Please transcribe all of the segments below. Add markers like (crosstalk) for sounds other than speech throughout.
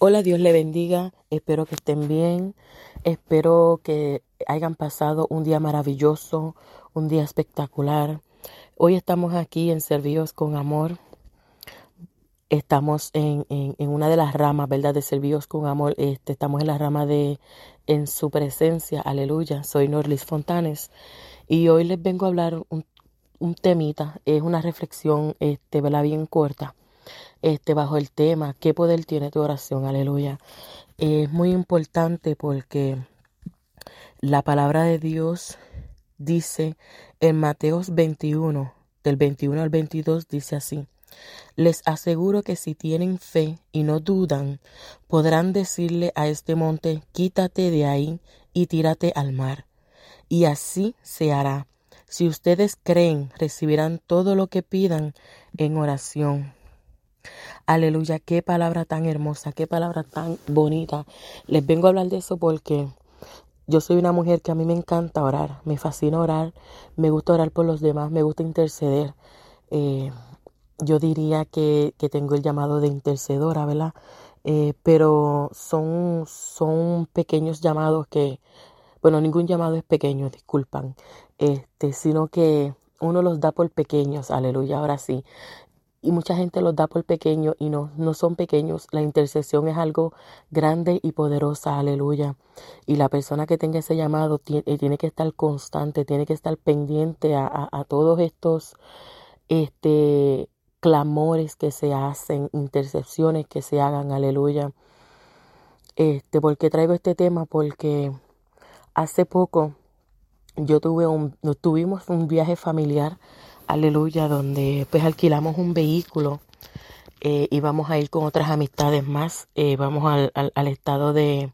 Hola, Dios le bendiga. Espero que estén bien. Espero que hayan pasado un día maravilloso, un día espectacular. Hoy estamos aquí en Servíos con Amor. Estamos en, en, una de las ramas, ¿verdad? De Servíos con Amor. Este, estamos en la rama de En su presencia. Aleluya. Soy Norlis Fontanes. Y hoy les vengo a hablar un, un temita. Es una reflexión, este, ¿verdad? Bien corta este, bajo el tema ¿Qué poder tiene tu oración? Aleluya. Es muy importante porque la palabra de Dios dice en Mateos 21, del 21 al 22, dice así. Les aseguro que si tienen fe y no dudan, podrán decirle a este monte, quítate de ahí y tírate al mar. Y así se hará. Si ustedes creen, recibirán todo lo que pidan en oración. Aleluya, qué palabra tan hermosa, qué palabra tan bonita. Les vengo a hablar de eso porque yo soy una mujer que a mí me encanta orar, me fascina orar, me gusta orar por los demás, me gusta interceder. Eh, yo diría que, que, tengo el llamado de intercedora, ¿verdad? Eh, pero son, son pequeños llamados que, bueno, ningún llamado es pequeño, disculpan, este, sino que uno los da por pequeños, aleluya, ahora sí y mucha gente los da por pequeños y no, no son pequeños. La intercesión es algo grande y poderosa, aleluya. Y la persona que tenga ese llamado tiene, eh, tiene que estar constante, tiene que estar pendiente a, a, todos estos este, clamores que se hacen, intercesiones que se hagan, aleluya. Este, ¿Por qué traigo este tema? Porque hace poco yo tuve un, tuvimos un viaje familiar aleluya, donde pues alquilamos un vehículo eh, y vamos a ir con otras amistades más. Eh, vamos al, al, estado de,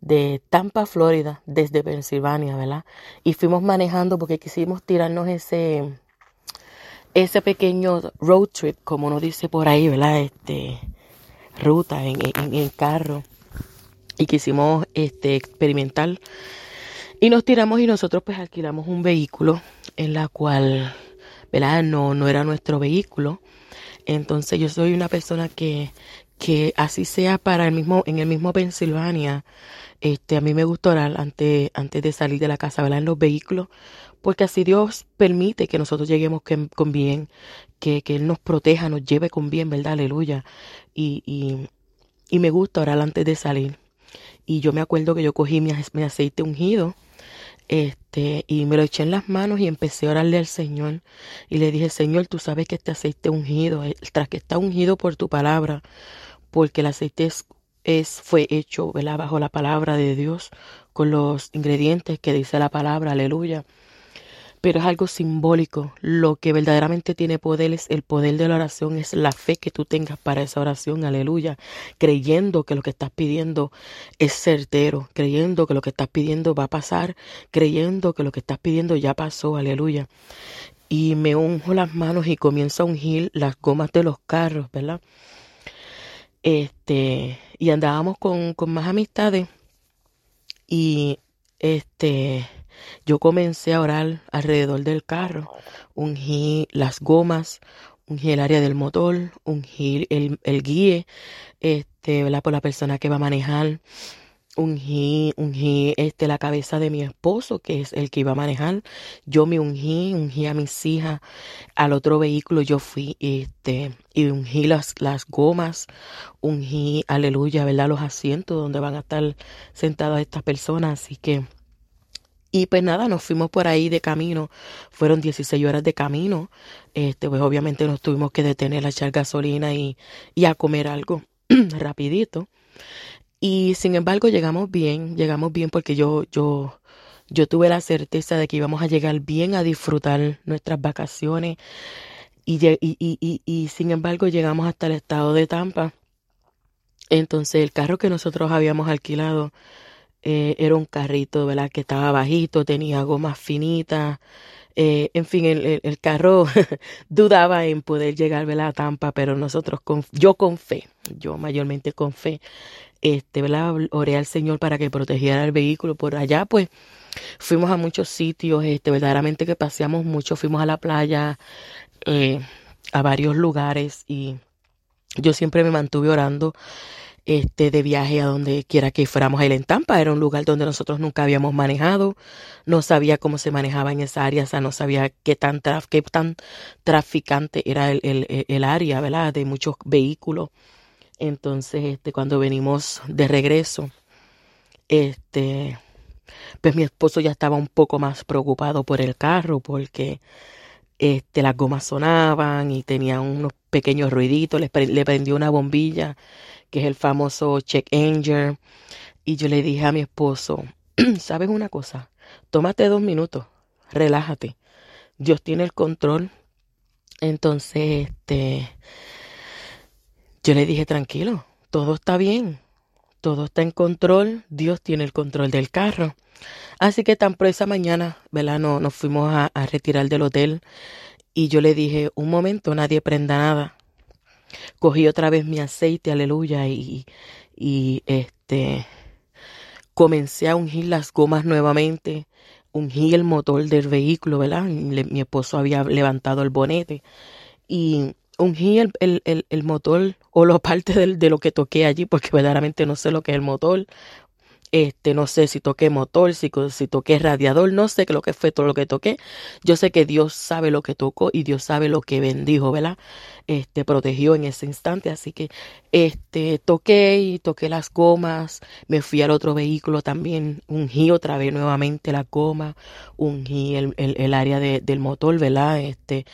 de Tampa, Florida, desde Pensilvania, ¿verdad? Y fuimos manejando porque quisimos tirarnos ese, ese pequeño road trip, como uno dice por ahí, ¿verdad? Este, ruta en, en, carro. Y quisimos este, experimentar. Y nos tiramos y nosotros pues alquilamos un vehículo en la cual no, no era nuestro vehículo. Entonces yo soy una persona que, que así sea para el mismo, en el mismo Pensilvania, este, a mí me gusta orar antes, antes de salir de la casa, ¿verdad? En los vehículos, porque así Dios permite que nosotros lleguemos con bien, que, que Él nos proteja, nos lleve con bien, ¿verdad? Aleluya. Y, y, y me gusta orar antes de salir. Y yo me acuerdo que yo cogí mi, mi aceite ungido este, y me lo eché en las manos y empecé a orarle al Señor. Y le dije, Señor, tú sabes que este aceite ungido, tras que está ungido por tu palabra, porque el aceite es, fue hecho bajo la palabra de Dios, con los ingredientes que dice la palabra, aleluya pero es algo simbólico. Lo que verdaderamente tiene poder es el poder de la oración, es la fe que tú tengas para esa oración, aleluya, creyendo que lo que estás pidiendo es certero, creyendo que lo que estás pidiendo va a pasar, creyendo que lo que estás pidiendo ya pasó, aleluya. Y me unjo las manos y comienzo a ungir las gomas de los carros, ¿verdad? Este, y andábamos con, con más amistades y este yo comencé a orar alrededor del carro, ungí las gomas, ungí el área del motor, ungí el, el guíe, este, ¿verdad? por la persona que va a manejar, ungí, ungí este, la cabeza de mi esposo, que es el que iba a manejar, yo me ungí, ungí a mis hijas, al otro vehículo yo fui, este, y ungí las, las gomas, ungí, aleluya, ¿verdad? Los asientos donde van a estar sentadas estas personas, así que y pues nada, nos fuimos por ahí de camino. Fueron 16 horas de camino. Este, pues obviamente nos tuvimos que detener a echar gasolina y, y a comer algo (clears throat) rapidito. Y sin embargo llegamos bien, llegamos bien porque yo, yo, yo tuve la certeza de que íbamos a llegar bien a disfrutar nuestras vacaciones. Y, y, y, y, sin embargo llegamos hasta el estado de Tampa. Entonces el carro que nosotros habíamos alquilado eh, era un carrito, ¿verdad? Que estaba bajito, tenía gomas finitas. Eh, en fin, el, carro (laughs) dudaba en poder llegar ¿verdad? a Tampa, pero nosotros, con, yo con fe, yo mayormente con fe, este, ¿verdad? oré al Señor para que protegiera el vehículo por allá, pues fuimos a muchos sitios, este, verdaderamente que paseamos mucho, fuimos a la playa, eh, a varios lugares y yo siempre me mantuve orando este, de viaje a donde quiera que fuéramos a ir en Tampa. Era un lugar donde nosotros nunca habíamos manejado. No sabía cómo se manejaba en esa área, o sea, no sabía qué tan, qué tan traficante era el, el, el área, ¿verdad? De muchos vehículos. Entonces, este, cuando venimos de regreso, este, pues mi esposo ya estaba un poco más preocupado por el carro porque este, las gomas sonaban y tenía unos pequeños ruiditos, le prendió una bombilla, que es el famoso check engine, y yo le dije a mi esposo, (clears throat) ¿sabes una cosa? Tómate dos minutos, relájate, Dios tiene el control. Entonces, este, yo le dije, tranquilo, todo está bien, todo está en control, Dios tiene el control del carro. Así que tan pronto esa mañana, ¿verdad? No, nos fuimos a, retirar del hotel y yo le dije, un momento, nadie prenda nada. Cogí otra vez mi aceite, aleluya, y, y este comencé a ungir las gomas nuevamente, ungí el motor del vehículo, ¿verdad? mi esposo había levantado el bonete y ungí el, el, el, motor o la (laughs) parte de, lo que toqué allí, porque verdaderamente no sé lo que es el motor, este, no sé si toqué motor, si, si toqué radiador, no sé lo que fue todo lo que toqué. Yo sé que Dios sabe lo que tocó y Dios sabe lo que bendijo, ¿verdad? Este, protegió en ese instante. Así que, este, toqué y toqué las gomas. Me fui al otro vehículo también. Ungí otra vez nuevamente la goma. Ungí el, el, el área de, del motor, ¿verdad? Este,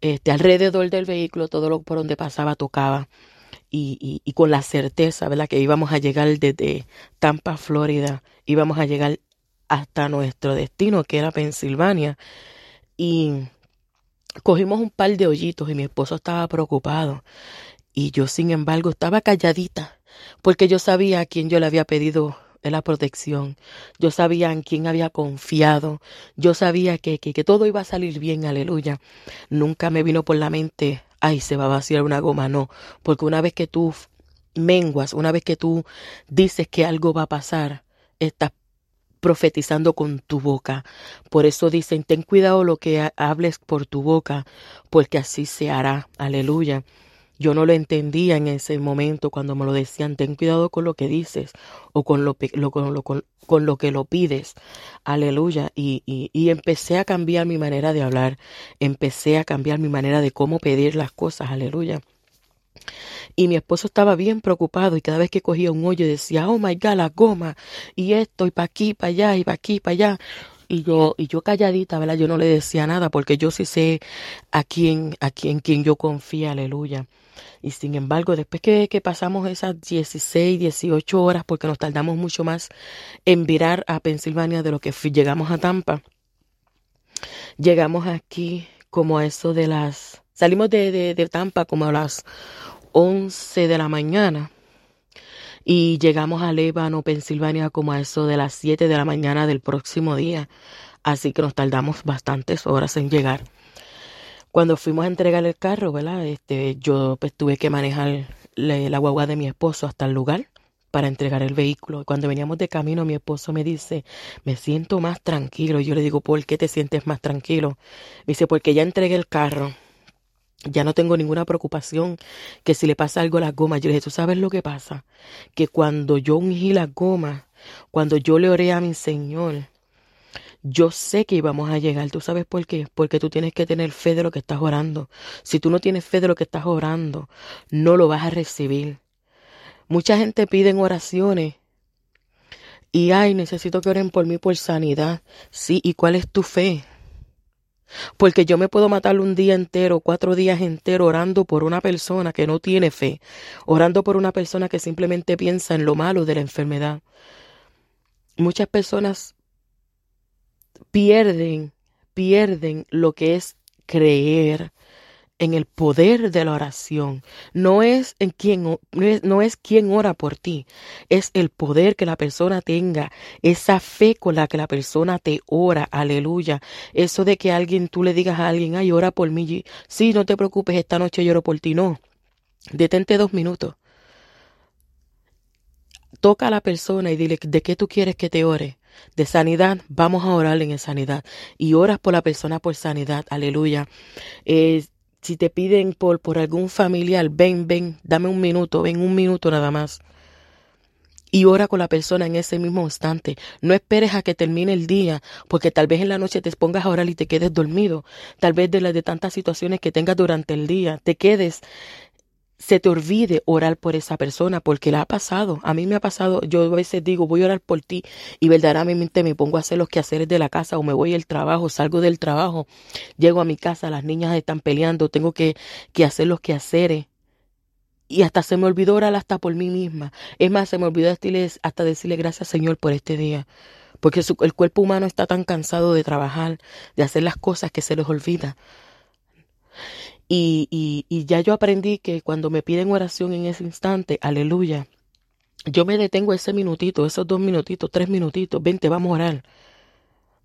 este, alrededor del vehículo, todo lo por donde pasaba tocaba y, y, con la certeza, ¿verdad? Que íbamos a llegar desde Tampa, Florida, íbamos a llegar hasta nuestro destino, que era Pensilvania. Y cogimos un par de hoyitos y mi esposo estaba preocupado. Y yo, sin embargo, estaba calladita, porque yo sabía a quién yo le había pedido la protección. Yo sabía en quién había confiado. Yo sabía que, que, que todo iba a salir bien, aleluya. Nunca me vino por la mente ay, se va a vaciar una goma. No, porque una vez que tú menguas, una vez que tú dices que algo va a pasar, estás profetizando con tu boca. Por eso dicen, ten cuidado lo que hables por tu boca, porque así se hará. Aleluya. Yo no lo entendía en ese momento cuando me lo decían, ten cuidado con lo que dices o con lo, con lo, con, lo que lo pides. Aleluya. Y, y, y, empecé a cambiar mi manera de hablar, empecé a cambiar mi manera de cómo pedir las cosas. Aleluya. Y mi esposo estaba bien preocupado y cada vez que cogía un hoyo decía, oh my God, la goma, y esto, y para aquí, para allá, y para aquí, para allá. Y yo, y yo calladita, ¿verdad? Yo no le decía nada porque yo sí sé a quién, a quién, quien yo confío, aleluya. Y sin embargo, después que, pasamos esas 16, 18 horas, porque nos tardamos mucho más en virar a Pensilvania de lo que llegamos a Tampa, llegamos aquí como a eso de las... Salimos de, de, de Tampa como a las 11 de la mañana y llegamos a Lébano, Pensilvania, como a eso de las 7 de la mañana del próximo día. Así que nos tardamos bastantes horas en llegar. Cuando fuimos a entregar el carro, ¿verdad? Este, yo pues tuve que manejar la, guagua de mi esposo hasta el lugar para entregar el vehículo. Cuando veníamos de camino, mi esposo me dice, me siento más tranquilo. Yo le digo, ¿por qué te sientes más tranquilo? Me dice, porque ya entregué el carro. Ya no tengo ninguna preocupación que si le pasa algo a las gomas. Yo le dije, ¿tú sabes lo que pasa? Que cuando yo ungí las gomas, cuando yo le oré a mi Señor, yo sé que íbamos a llegar. ¿Tú sabes por qué? Porque tú tienes que tener fe de lo que estás orando. Si tú no tienes fe de lo que estás orando, no lo vas a recibir. Mucha gente pide oraciones y, ay, necesito que oren por mí por sanidad. Sí, ¿y cuál es tu fe? Porque yo me puedo matar un día entero, cuatro días enteros orando por una persona que no tiene fe, orando por una persona que simplemente piensa en lo malo de la enfermedad. Muchas personas pierden, pierden lo que es creer en el poder de la oración. No es en quien no es, quien ora por ti, es el poder que la persona tenga, esa fe con la que la persona te ora, aleluya. Eso de que alguien tú le digas a alguien, "Ay, ora por mí." Sí, no te preocupes, esta noche lloro por ti, no. Detente dos minutos. Toca a la persona y dile, ¿de qué tú quieres que te ore? De sanidad, vamos a orar en sanidad. Y oras por la persona por sanidad, aleluya. Eh, si te piden por, por algún familiar, ven, ven, dame un minuto, ven un minuto nada más. y ora con la persona en ese mismo instante. No esperes a que termine el día, porque tal vez en la noche te pongas a orar y te quedes dormido. Tal vez de de tantas situaciones que tengas durante el día, te quedes se te olvide orar por esa persona porque la ha pasado. A mí me ha pasado, yo a veces digo, voy a orar por ti y verdaderamente me pongo a hacer los quehaceres de la casa o me voy al trabajo, salgo del trabajo, llego a mi casa, las niñas están peleando, tengo que, que hacer los quehaceres. Y hasta se me olvidó orar hasta por mí misma. Es más, se me olvidó hasta decirle gracias Señor por este día. Porque el cuerpo humano está tan cansado de trabajar, de hacer las cosas que se les olvida. Y, y, ya yo aprendí que cuando me piden oración en ese instante, aleluya, yo me detengo ese minutito, esos dos minutitos, tres minutitos, vente, vamos a orar.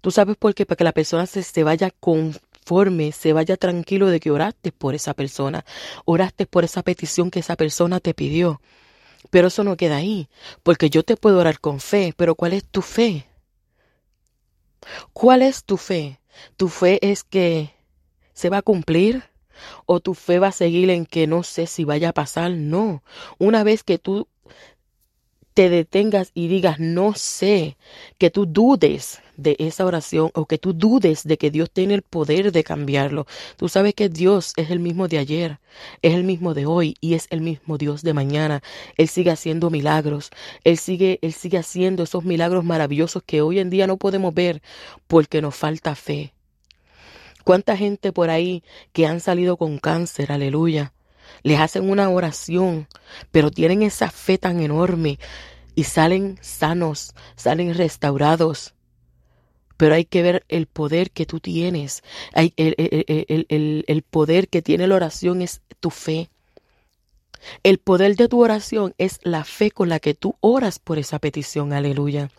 ¿Tú sabes por qué? Para que la persona se, se vaya conforme, se vaya tranquilo de que oraste por esa persona, oraste por esa petición que esa persona te pidió. Pero eso no queda ahí, porque yo te puedo orar con fe, pero ¿cuál es tu fe? ¿Cuál es tu fe? ¿Tu fe es que se va a cumplir? O tu fe va a seguir en que no sé si vaya a pasar. No, una vez que tú te detengas y digas no sé, que tú dudes de esa oración o que tú dudes de que Dios tiene el poder de cambiarlo. Tú sabes que Dios es el mismo de ayer, es el mismo de hoy y es el mismo Dios de mañana. Él sigue haciendo milagros, él sigue él sigue haciendo esos milagros maravillosos que hoy en día no podemos ver porque nos falta fe. ¿Cuánta gente por ahí que han salido con cáncer, aleluya? Les hacen una oración, pero tienen esa fe tan enorme y salen sanos, salen restaurados. Pero hay que ver el poder que tú tienes. El, el poder que tiene la oración es tu fe. El poder de tu oración es la fe con la que tú oras por esa petición, aleluya.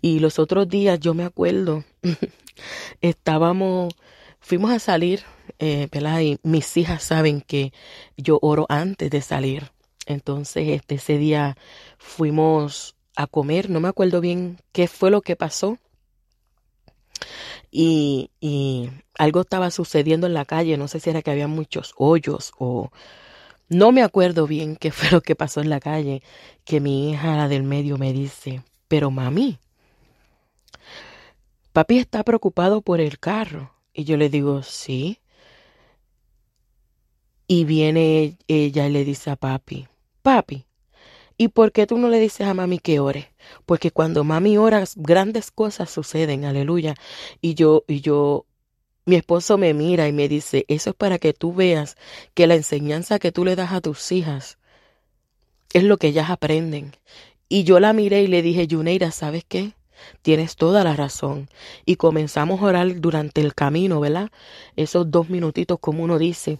Y los otros días yo me acuerdo, (laughs) estábamos, fuimos a salir, eh, Y mis hijas saben que yo oro antes de salir. Entonces, este, ese día fuimos a comer, no me acuerdo bien qué fue lo que pasó. Y, y algo estaba sucediendo en la calle, no sé si era que había muchos hoyos o no me acuerdo bien qué fue lo que pasó en la calle, que mi hija, la del medio, me dice, pero mami, papi está preocupado por el carro. Y yo le digo, sí. Y viene ella y le dice a papi, papi, ¿y por qué tú no le dices a mami que ore? Porque cuando mami ora, grandes cosas suceden, aleluya. Y yo, y yo, mi esposo me mira y me dice, eso es para que tú veas que la enseñanza que tú le das a tus hijas es lo que ellas aprenden. Y yo la miré y le dije, Yuneira, ¿sabes qué? Tienes toda la razón. Y comenzamos a orar durante el camino, ¿verdad? Esos dos minutitos, como uno dice.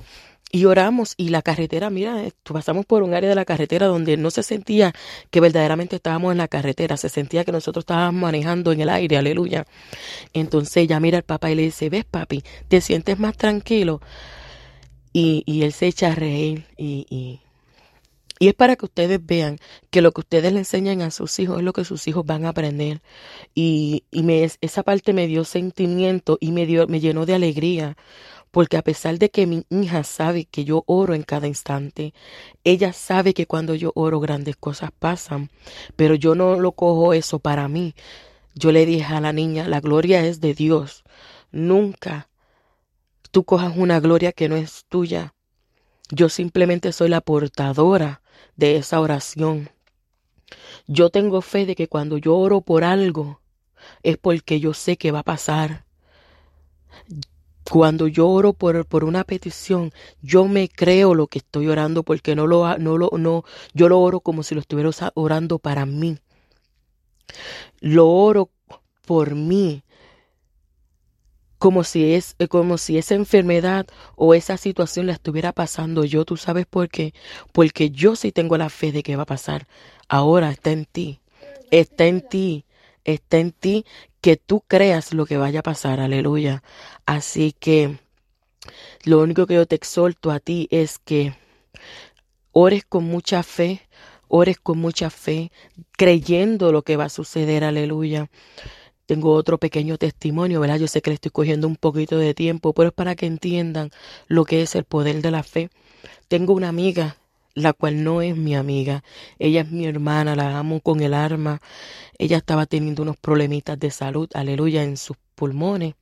Y oramos y la carretera, mira, pasamos por un área de la carretera donde no se sentía que verdaderamente estábamos en la carretera, se sentía que nosotros estábamos manejando en el aire, aleluya. Entonces ella mira al papá y le dice, ves papi, te sientes más tranquilo. Y, y él se echa a reír y, y y es para que ustedes vean que lo que ustedes le enseñan a sus hijos es lo que sus hijos van a aprender. Y, y esa parte me dio sentimiento y me, dio, me llenó de alegría. Porque a pesar de que mi hija sabe que yo oro en cada instante, ella sabe que cuando yo oro grandes cosas pasan. Pero yo no lo cojo eso para mí. Yo le dije a la niña, la gloria es de Dios. Nunca tú cojas una gloria que no es tuya. Yo simplemente soy la portadora de esa oración. Yo tengo fe de que cuando yo oro por algo es porque yo sé que va a pasar. Cuando yo oro por, por una petición, yo me creo lo que estoy orando porque no lo, no lo, no, yo lo oro como si lo estuviera orando para mí. Lo oro por mí, como si es eh, como si esa enfermedad o esa situación la estuviera pasando yo, tú sabes por qué? Porque yo sí tengo la fe de que va a pasar. Ahora está en ti. Está en ti. Está en ti que tú creas lo que vaya a pasar. Aleluya. Así que lo único que yo te exhorto a ti es que ores con mucha fe, ores con mucha fe, creyendo lo que va a suceder. Aleluya. Tengo otro pequeño testimonio, ¿verdad? Yo sé que le estoy cogiendo un poquito de tiempo, pero es para que entiendan lo que es el poder de la fe. Tengo una amiga la cual no es mi amiga. Ella es mi hermana, la amo con el arma. Ella estaba teniendo unos problemitas de salud, aleluya, en sus pulmones.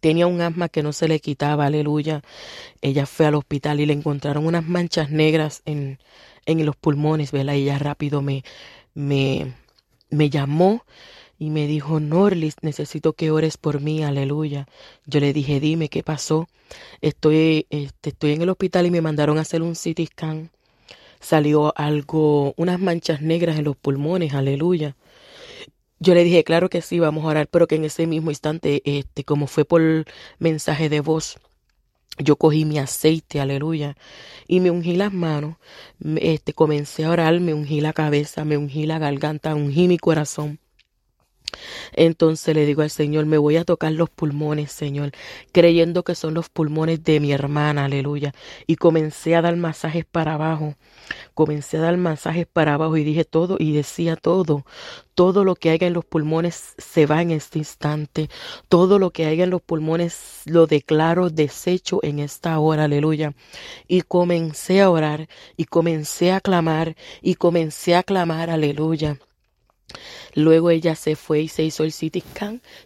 Tenía un asma que no se le quitaba, aleluya. Ella fue al hospital y le encontraron unas manchas negras en, en los pulmones, ¿verdad? Y ella rápido me, me, me llamó y me dijo, Norlis, necesito que ores por mí, aleluya. Yo le dije, dime qué pasó. Estoy, este, estoy en el hospital y me mandaron a hacer un CT scan. Salió algo, unas manchas negras en los pulmones, aleluya. Yo le dije, claro que sí, vamos a orar, pero que en ese mismo instante, este, como fue por mensaje de voz, yo cogí mi aceite, aleluya, y me ungí las manos, este, comencé a orar, me ungí la cabeza, me ungí la garganta, ungí mi corazón. Entonces le digo al Señor, me voy a tocar los pulmones, Señor, creyendo que son los pulmones de mi hermana, aleluya. Y comencé a dar masajes para abajo, comencé a dar masajes para abajo y dije todo y decía todo, todo lo que haya en los pulmones se va en este instante, todo lo que haya en los pulmones lo declaro deshecho en esta hora, aleluya. Y comencé a orar y comencé a clamar y comencé a clamar, aleluya. Luego ella se fue y se hizo el CT.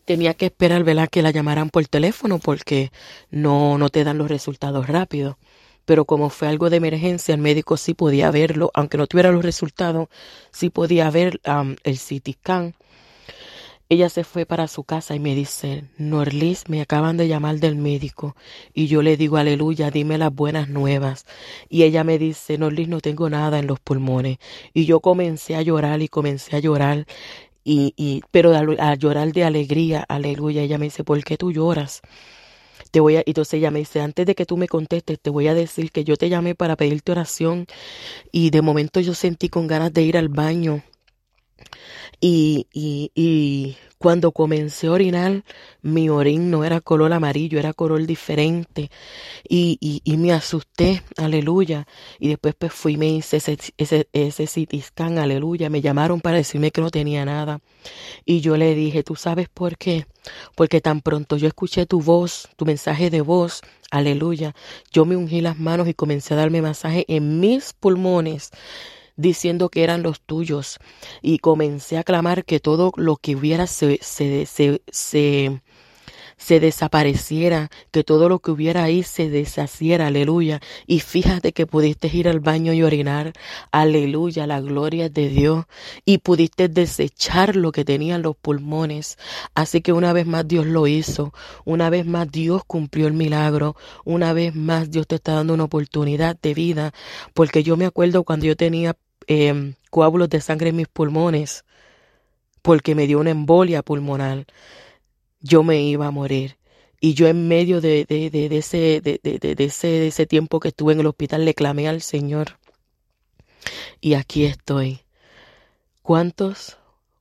Tenía que esperar, ¿verdad? Que la llamaran por teléfono porque no, no te dan los resultados rápidos. Pero como fue algo de emergencia, el médico sí podía verlo, aunque no tuviera los resultados, sí podía ver el CT. Ella se fue para su casa y me dice, Norlis, me acaban de llamar del médico. Y yo le digo, aleluya, dime las buenas nuevas. Y ella me dice, Norlis, no tengo nada en los pulmones. Y yo comencé a llorar y comencé a llorar. Y, y, pero a, llorar de alegría, aleluya. Ella me dice, ¿por qué tú lloras? Te voy a, entonces ella me dice, antes de que tú me contestes, te voy a decir que yo te llamé para pedirte oración y de momento yo sentí con ganas de ir al baño y, y, y cuando comencé a orinar, mi orín no era color amarillo, era color diferente. Y, y, y me asusté, aleluya. Y después pues fui me hice ese, ese, ese CT aleluya. Me llamaron para decirme que no tenía nada. Y yo le dije, ¿tú sabes por qué? Porque tan pronto yo escuché tu voz, tu mensaje de voz, aleluya. Yo me ungí las manos y comencé a darme masaje en mis pulmones diciendo que eran los tuyos. Y comencé a clamar que todo lo que hubiera se, se, se, se se desapareciera, que todo lo que hubiera ahí se deshaciera, aleluya. Y fíjate que pudiste ir al baño y orinar, aleluya, la gloria de Dios. Y pudiste desechar lo que tenían los pulmones. Así que una vez más Dios lo hizo, una vez más Dios cumplió el milagro, una vez más Dios te está dando una oportunidad de vida, porque yo me acuerdo cuando yo tenía eh, coágulos de sangre en mis pulmones, porque me dio una embolia pulmonar yo me iba a morir. Y yo en medio de, de, de, ese, de, de, ese, de ese tiempo que estuve en el hospital le clamé al Señor. Y aquí estoy. ¿Cuántos?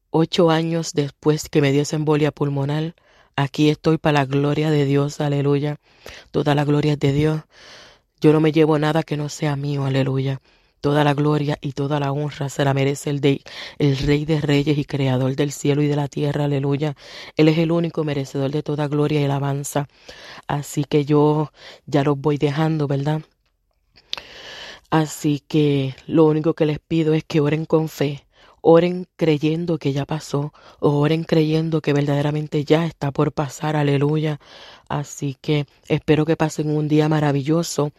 Ocho años después que me dio esa embolia pulmonar, aquí estoy para la gloria de Dios, aleluya. Toda la gloria de Dios. Yo no me llevo nada que no sea mío, aleluya. Toda la gloria y toda la honra se la merece el, de, el Rey de Reyes y Creador del cielo y de la tierra. Aleluya. Él es el único merecedor de toda gloria y alabanza. Así que yo ya los voy dejando, ¿verdad? Así que lo único que les pido es que oren con fe Oren creyendo que ya pasó, oren creyendo que verdaderamente ya está por pasar, aleluya. Así que espero que pasen un día maravilloso.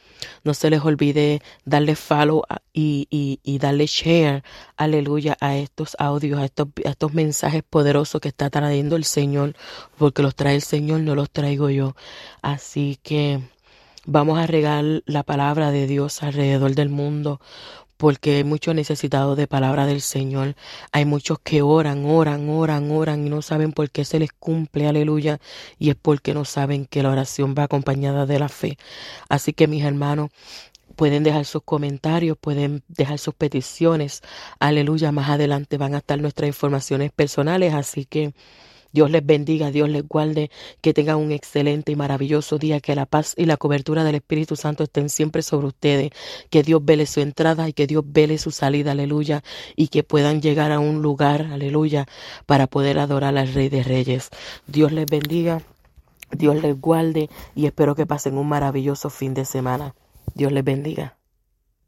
No se les olvide darle follow y, y, y darle share, aleluya, a estos audios, a estos, a estos mensajes poderosos que está trayendo el Señor, porque los trae el Señor, no los traigo yo. Así que vamos a regar la palabra de Dios alrededor del mundo porque hay muchos necesitados de palabra del Señor. Hay muchos que oran, oran, oran, oran y no saben por qué se les cumple, aleluya, y es porque no saben que la oración va acompañada de la fe. Así que mis hermanos, pueden dejar sus comentarios, pueden dejar sus peticiones, aleluya, más adelante van a estar nuestras informaciones personales, así que Dios les bendiga, Dios les guarde, que tengan un excelente y maravilloso día, que la paz y la cobertura del Espíritu Santo estén siempre sobre ustedes, que Dios vele su entrada y que Dios vele su salida, aleluya, y que puedan llegar a un lugar, aleluya, para poder adorar al Rey de Reyes. Dios les bendiga, Dios les guarde y espero que pasen un maravilloso fin de semana. Dios les bendiga.